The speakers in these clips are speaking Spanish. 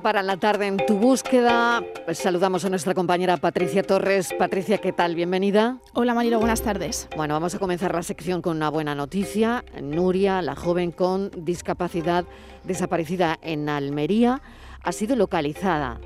momento para la tarde en tu búsqueda. Pues saludamos a nuestra compañera Patricia Torres. Patricia, ¿qué tal? Bienvenida. Hola Marilo, buenas tardes. Bueno, vamos a comenzar la sección con una buena noticia. Nuria, la joven con discapacidad desaparecida en Almería, ha sido localizada.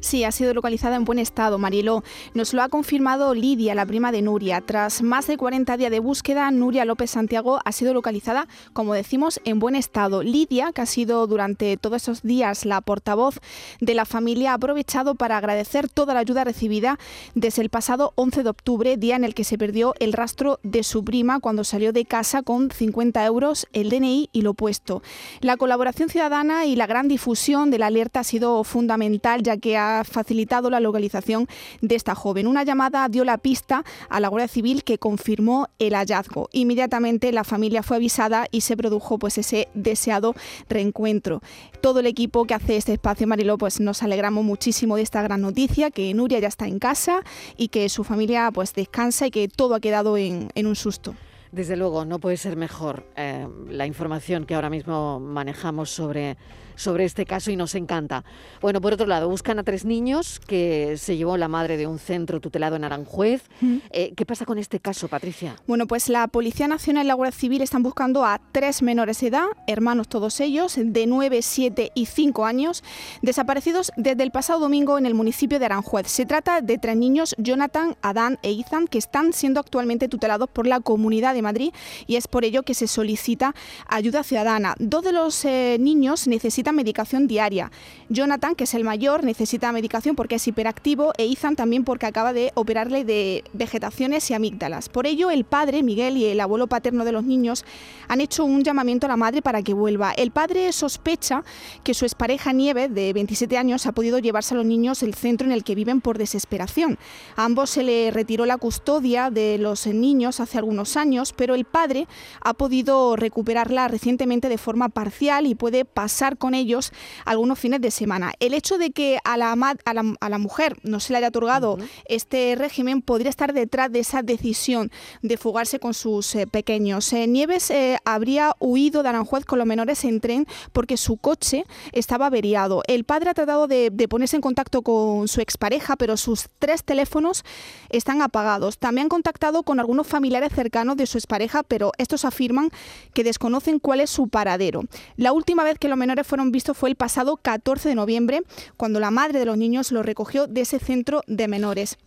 Sí, ha sido localizada en buen estado, Mariló. Nos lo ha confirmado Lidia, la prima de Nuria. Tras más de 40 días de búsqueda, Nuria López Santiago ha sido localizada, como decimos, en buen estado. Lidia, que ha sido durante todos esos días la portavoz de la familia, ha aprovechado para agradecer toda la ayuda recibida desde el pasado 11 de octubre, día en el que se perdió el rastro de su prima cuando salió de casa con 50 euros, el DNI y lo puesto. La colaboración ciudadana y la gran difusión de la alerta ha sido fundamental, ya que ha facilitado la localización de esta joven. Una llamada dio la pista a la Guardia Civil que confirmó el hallazgo. Inmediatamente la familia fue avisada y se produjo pues ese deseado reencuentro. Todo el equipo que hace este espacio Mariló pues nos alegramos muchísimo de esta gran noticia que Nuria ya está en casa y que su familia pues descansa y que todo ha quedado en, un susto. Desde luego, no puede ser mejor eh, la información que ahora mismo manejamos sobre sobre este caso y nos encanta. Bueno, por otro lado, buscan a tres niños que se llevó la madre de un centro tutelado en Aranjuez. Eh, ¿Qué pasa con este caso, Patricia? Bueno, pues la Policía Nacional y la Guardia Civil están buscando a tres menores de edad, hermanos todos ellos, de 9, 7 y 5 años, desaparecidos desde el pasado domingo en el municipio de Aranjuez. Se trata de tres niños, Jonathan, Adán e Ethan, que están siendo actualmente tutelados por la Comunidad de Madrid y es por ello que se solicita ayuda ciudadana. Dos de los eh, niños necesitan medicación diaria. Jonathan, que es el mayor, necesita medicación porque es hiperactivo e Ethan también porque acaba de operarle de vegetaciones y amígdalas. Por ello, el padre, Miguel, y el abuelo paterno de los niños han hecho un llamamiento a la madre para que vuelva. El padre sospecha que su expareja Nieve, de 27 años, ha podido llevarse a los niños el centro en el que viven por desesperación. A ambos se le retiró la custodia de los niños hace algunos años, pero el padre ha podido recuperarla recientemente de forma parcial y puede pasar con ellos algunos fines de semana. El hecho de que a la, a la, mujer no se le haya otorgado este régimen podría estar detrás de esa decisión de fugarse con sus eh, pequeños. Eh, Nieves eh, habría huido de Aranjuez con los menores en tren porque su coche estaba averiado. El padre ha tratado de, de ponerse en contacto con su expareja, pero sus tres teléfonos están apagados. También han contactado con algunos familiares cercanos de su expareja, pero estos afirman que desconocen cuál es su paradero. La última vez que los menores fueron visto fue el pasado 14 de noviembre, cuando la madre de los niños los recogió de ese centro de menores.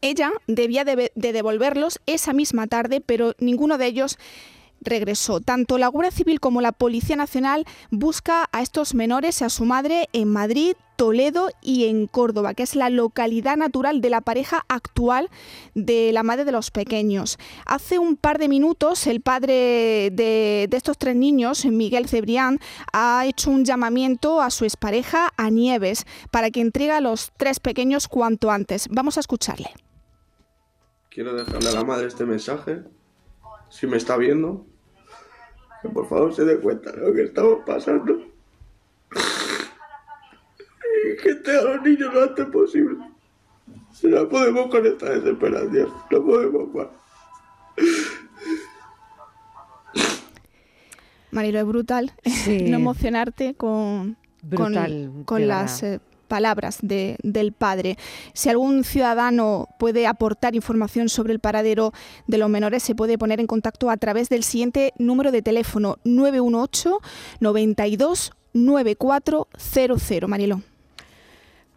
Ella debía de, devolverlos esa misma tarde, pero ninguno de ellos regresó. Tanto la Guardia Civil como la Policía Nacional busca a estos menores y a su madre en Madrid, Toledo y en Córdoba, que es la localidad natural de la pareja actual de la madre de los pequeños. Hace un par de minutos el padre de, estos tres niños, Miguel Cebrián, ha hecho un llamamiento a su expareja, a Nieves, para que entregue a los tres pequeños cuanto antes. Vamos a escucharle. Quiero dejarle a la madre este mensaje, si me está viendo, que por favor se dé cuenta de lo que estamos pasando que esté a los niños lo antes posible. Si no podemos con esta desesperación, no podemos más. Marilo, es brutal no emocionarte con, con, las eh, palabras de, del padre. Si algún ciudadano puede aportar información sobre el paradero de los menores, se puede poner en contacto a través del siguiente número de teléfono 918 92 9400. Marilo.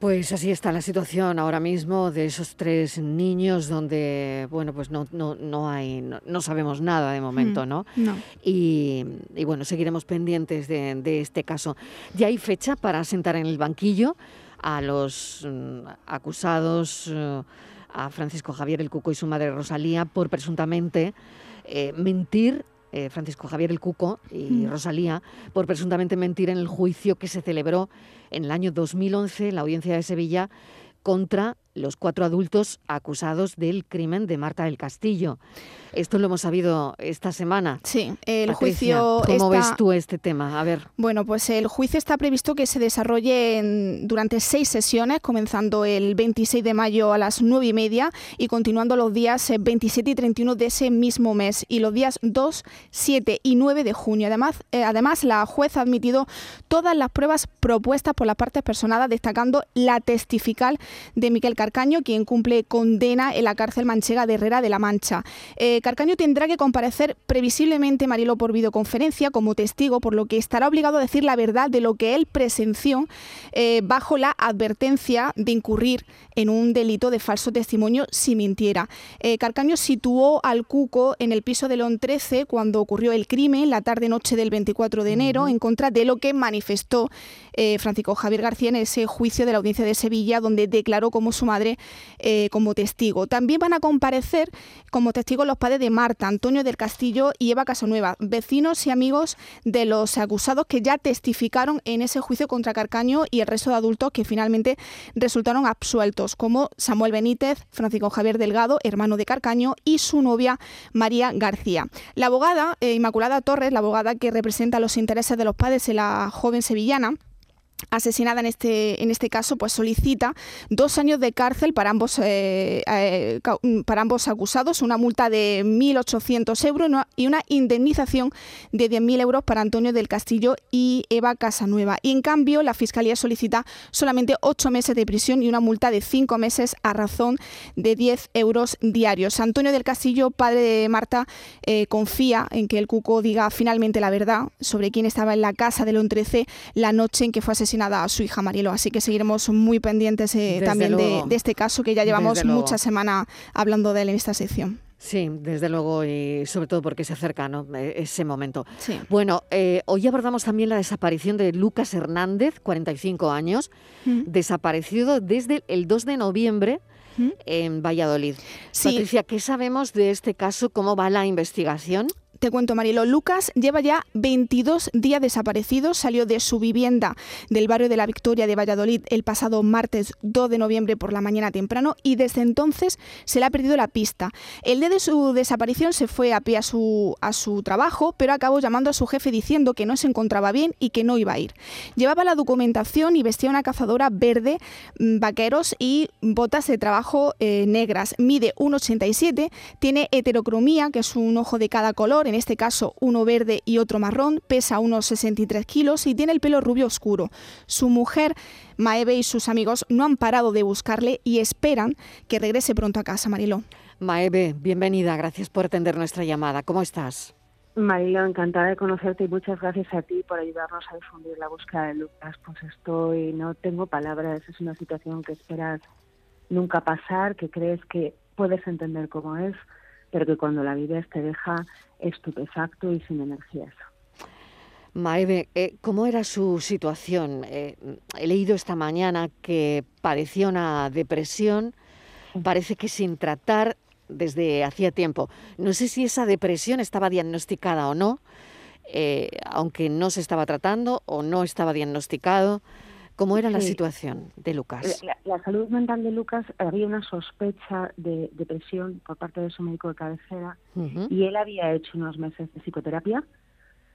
Pues así está la situación ahora mismo de esos tres niños donde, bueno, pues no, no, no hay, no, sabemos nada de momento, mm, ¿no? no. Y, bueno, seguiremos pendientes de, este caso. ¿Ya hay fecha para sentar en el banquillo a los mm, acusados, eh, a Francisco Javier el Cuco y su madre Rosalía, por presuntamente eh, mentir eh, Francisco Javier el Cuco y mm. Rosalía por presuntamente mentir en el juicio que se celebró en el año 2011 en la audiencia de Sevilla contra los cuatro adultos acusados del crimen de Marta del Castillo. Esto lo hemos sabido esta semana. Sí, el juicio. ¿Cómo ves tú este tema? A ver. Bueno, pues el juicio está previsto que se desarrolle durante seis sesiones, comenzando el 26 de mayo a las nueve y media y continuando los días 27 eh, y 31 de ese mismo mes y los días 2, 7 y 9 de junio. Además, eh, además la juez ha admitido todas las pruebas propuestas por las partes personadas, destacando la testifical de Miquel Carcaño, quien cumple condena en la cárcel manchega de Herrera de la Mancha. Eh, Carcaño tendrá que comparecer previsiblemente, Marilo, por videoconferencia como testigo, por lo que estará obligado a decir la verdad de lo que él presenció eh, bajo la advertencia de incurrir en un delito de falso testimonio si mintiera. Eh, Carcaño situó al Cuco en el piso de León 13 cuando ocurrió el crimen, la tarde-noche del 24 de enero, en contra de lo que manifestó Francisco Javier García en ese juicio de la audiencia de Sevilla, donde declaró como su madre como testigo. También van a comparecer como testigos los padres de Marta, Antonio del Castillo y Eva Casanueva, vecinos y amigos de los acusados que ya testificaron en ese juicio contra Carcaño y el resto de adultos que finalmente resultaron absueltos, como Samuel Benítez, Francisco Javier Delgado, hermano de Carcaño, y su novia María García. La abogada eh, Inmaculada Torres, la abogada que representa los intereses de los padres de la joven sevillana, asesinada en este, en este caso, pues solicita dos años de cárcel para ambos, eh, eh, para ambos acusados, una multa de 1.800 euros y una indemnización de 10.000 euros para Antonio del Castillo y Eva Casanueva. Y en cambio, la Fiscalía solicita solamente ocho meses de prisión y una multa de cinco meses a razón de 10 euros diarios. Antonio del Castillo, padre de Marta, eh, confía en que el Cuco diga finalmente la verdad sobre quién estaba en la casa del 13 la noche en que fue asesinado asesinada a su hija Marielo. Así que seguiremos muy pendientes eh, también de, este caso que ya llevamos muchas semanas hablando de él en esta sección. Sí, desde luego y sobre todo porque se acerca e, ese momento. Bueno, eh, hoy abordamos también la desaparición de Lucas Hernández, 45 años, mm. desaparecido desde el 2 de noviembre mm. en Valladolid. Patricia, ¿qué sabemos de este caso? ¿Cómo va la investigación? Te cuento, Marilo. Lucas lleva ya 22 días desaparecido. Salió de su vivienda del barrio de la Victoria de Valladolid el pasado martes 2 de noviembre por la mañana temprano y desde entonces se le ha perdido la pista. El día de su desaparición se fue a pie a su, a su trabajo, pero acabó llamando a su jefe diciendo que no se encontraba bien y que no iba a ir. Llevaba la documentación y vestía una cazadora verde, mm, vaqueros y botas de trabajo eh, negras. Mide 1,87, tiene heterocromía, que es un ojo de cada color en este caso uno verde y otro marrón, pesa unos 63 kilos y tiene el pelo rubio oscuro. Su mujer, Maeve y sus amigos no han parado de buscarle y esperan que regrese pronto a casa, Mariló. Maeve, bienvenida, gracias por atender nuestra llamada. ¿Cómo estás? Mariló, encantada de conocerte y muchas gracias a ti por ayudarnos a difundir la búsqueda de Lucas. Pues estoy, no tengo palabras, es una situación que esperas nunca pasar, que crees que puedes entender cómo es, pero que cuando la vives te deja estupefacto y sin energías. Maeve, eh, ¿cómo era su situación? Eh, he leído esta mañana que padecía una depresión, parece que sin tratar desde hacía tiempo. No sé si esa depresión estaba diagnosticada o no, eh, aunque no se estaba tratando o no estaba diagnosticado. ¿Cómo era la situación de Lucas? La, salud mental de Lucas había una sospecha de depresión por parte de su médico de cabecera y él había hecho unos meses de psicoterapia,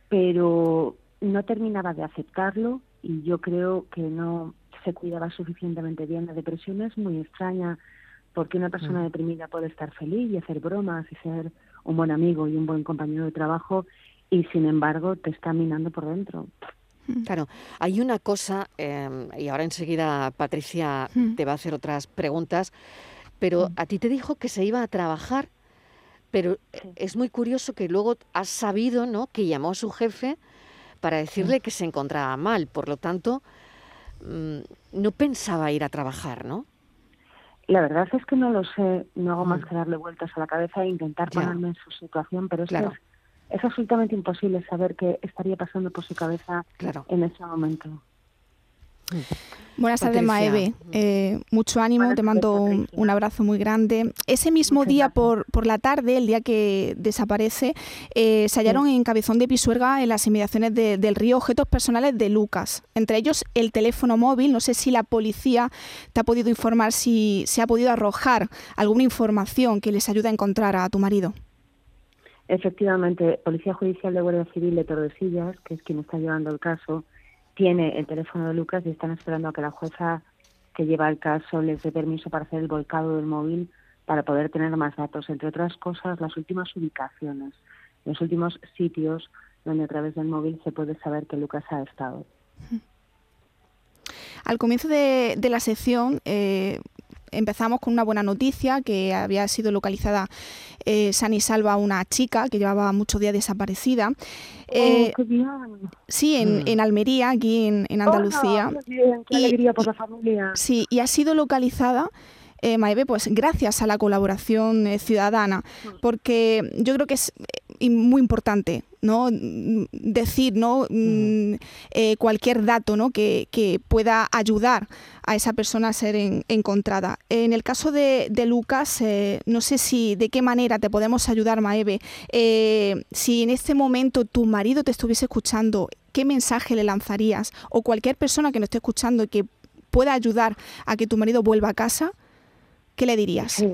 pero no terminaba de aceptarlo y yo creo que no se cuidaba suficientemente bien. La depresión es muy extraña porque una persona deprimida puede estar feliz y hacer bromas y ser un buen amigo y un buen compañero de trabajo y sin embargo te está minando por dentro. Claro, hay una cosa, em, y ahora enseguida Patricia te va a hacer otras preguntas, pero a ti te dijo que se iba a trabajar, pero es muy curioso que luego has sabido, ¿no?, que llamó a su jefe para decirle que se encontraba mal, por lo tanto, mm, no pensaba ir a trabajar, ¿no? La verdad es que no lo sé, no hago más que darle vueltas a la cabeza e intentar ponerme en su situación, pero es que es absolutamente imposible saber qué estaría pasando por su cabeza en ese momento. Buenas tardes, Maeve. Eh, mucho ánimo, te mando un, abrazo muy grande. Ese mismo día por, por, la tarde, el día que desaparece, eh, se hallaron en Cabezón de Pisuerga, en las inmediaciones del río, objetos personales de Lucas. Entre ellos el teléfono móvil. No sé si la policía te ha podido informar si se ha podido arrojar alguna información que les ayude a encontrar a tu marido. Efectivamente, Policía Judicial de Guardia Civil de Tordesillas, que es quien está llevando el caso, tiene el teléfono de Lucas y están esperando a que la jueza que lleva el caso les dé permiso para hacer el volcado del móvil para poder tener más datos, entre otras cosas, las últimas ubicaciones, los últimos sitios donde a través del móvil se puede saber que Lucas ha estado. Al comienzo de, la sección eh, empezamos con una buena noticia, que había sido localizada eh, san y salva una chica que llevaba muchos días desaparecida. Oh, eh, sí, en, mm. en, Almería, aquí en, en Andalucía. Oh, qué alegría por la familia. Sí, y ha sido localizada eh, Maeve, pues gracias a la colaboración eh, ciudadana, mm. porque yo creo que es eh, muy importante ¿no? decir ¿no? Mm, eh, cualquier dato ¿no? que, pueda ayudar a esa persona a ser encontrada. En el caso de, Lucas, no sé si de qué manera te podemos ayudar, Maeve. si en este momento tu marido te estuviese escuchando, ¿qué mensaje le lanzarías? O cualquier persona que nos esté escuchando y que pueda ayudar a que tu marido vuelva a casa, ¿Qué le dirías?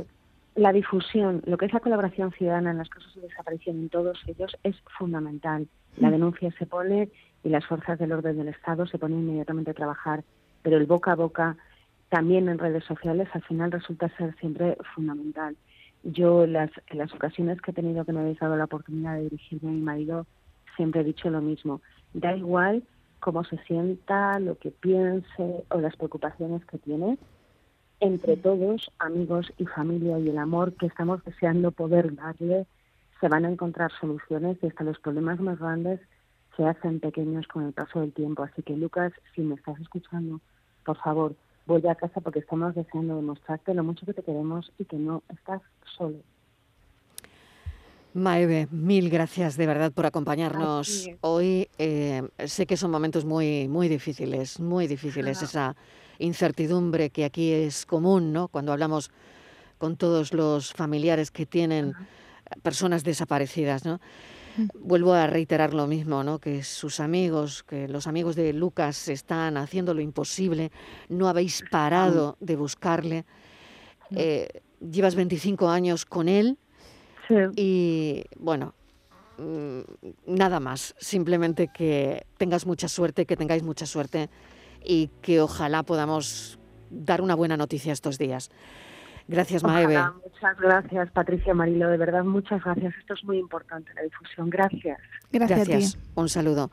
La difusión, lo que es la colaboración ciudadana en las casos de desaparición en todos ellos es fundamental. La mm. denuncia se pone y las fuerzas del orden del Estado se ponen inmediatamente a trabajar, pero el boca a boca también en redes sociales al final resulta ser siempre fundamental. Yo las, en las ocasiones que he tenido que me habéis dado la oportunidad de dirigirme a mi marido, siempre he dicho lo mismo. Da igual cómo se sienta, lo que piense o las preocupaciones que tiene, entre todos, amigos y familia y el amor que estamos deseando poder darle, se van a encontrar soluciones y hasta los problemas más grandes se hacen pequeños con el paso del tiempo. Así que Lucas, si me estás escuchando, por favor, vuelve a casa porque estamos deseando demostrarte lo mucho que te queremos y que no estás solo. Maeve, mil gracias de verdad por acompañarnos hoy. Eh, sé que son momentos muy, muy difíciles, muy difíciles esa incertidumbre que aquí es común, ¿no? Cuando hablamos con todos los familiares que tienen personas desaparecidas, ¿no? Mm. Vuelvo a reiterar lo mismo, ¿no? Que sus amigos, que los amigos de Lucas están haciendo lo imposible, no habéis parado de buscarle. Eh, llevas 25 años con él y, bueno, mm, nada más. Simplemente que tengas mucha suerte, que tengáis mucha suerte y que ojalá podamos dar una buena noticia estos días. Gracias, Maeve. muchas gracias, Patricia Marilo. De verdad, muchas gracias. Esto es muy importante, la difusión. Gracias. Gracias. Un saludo.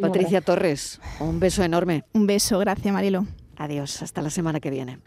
Patricia Torres, un beso enorme. Un beso. Gracias, Marilo. Adiós. Hasta la semana que viene.